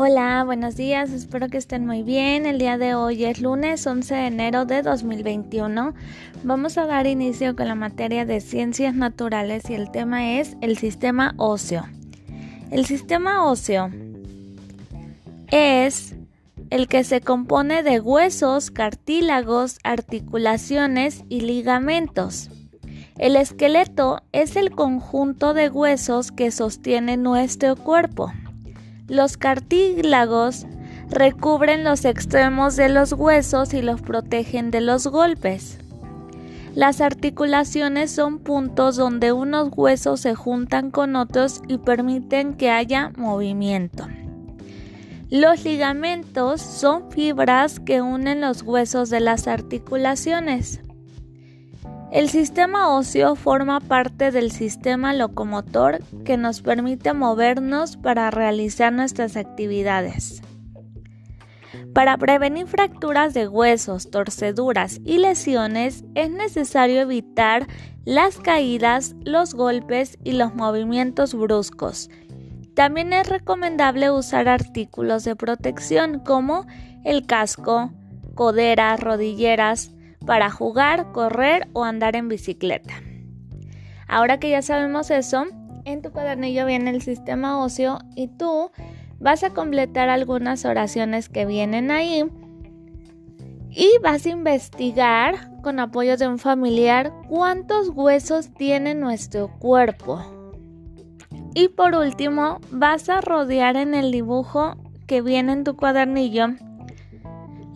Hola, buenos días, espero que estén muy bien. El día de hoy es lunes 11 de enero de 2021. Vamos a dar inicio con la materia de ciencias naturales y el tema es el sistema óseo. El sistema óseo es el que se compone de huesos, cartílagos, articulaciones y ligamentos. El esqueleto es el conjunto de huesos que sostiene nuestro cuerpo. Los cartílagos recubren los extremos de los huesos y los protegen de los golpes. Las articulaciones son puntos donde unos huesos se juntan con otros y permiten que haya movimiento. Los ligamentos son fibras que unen los huesos de las articulaciones. El sistema óseo forma parte del sistema locomotor que nos permite movernos para realizar nuestras actividades. Para prevenir fracturas de huesos, torceduras y lesiones es necesario evitar las caídas, los golpes y los movimientos bruscos. También es recomendable usar artículos de protección como el casco, coderas, rodilleras, para jugar, correr o andar en bicicleta. Ahora que ya sabemos eso, en tu cuadernillo viene el sistema óseo y tú vas a completar algunas oraciones que vienen ahí y vas a investigar con apoyo de un familiar cuántos huesos tiene nuestro cuerpo. Y por último, vas a rodear en el dibujo que viene en tu cuadernillo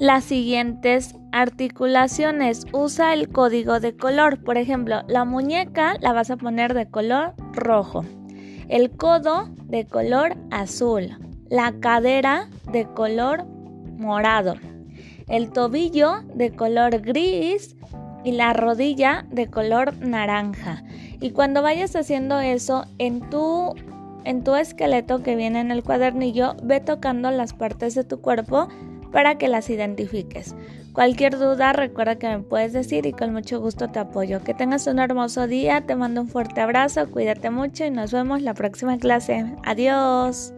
las siguientes articulaciones. Usa el código de color. Por ejemplo, la muñeca la vas a poner de color rojo. El codo de color azul. La cadera de color morado. El tobillo de color gris y la rodilla de color naranja. Y cuando vayas haciendo eso en tu en tu esqueleto que viene en el cuadernillo, ve tocando las partes de tu cuerpo para que las identifiques. Cualquier duda recuerda que me puedes decir y con mucho gusto te apoyo. Que tengas un hermoso día, te mando un fuerte abrazo, cuídate mucho y nos vemos la próxima clase. Adiós.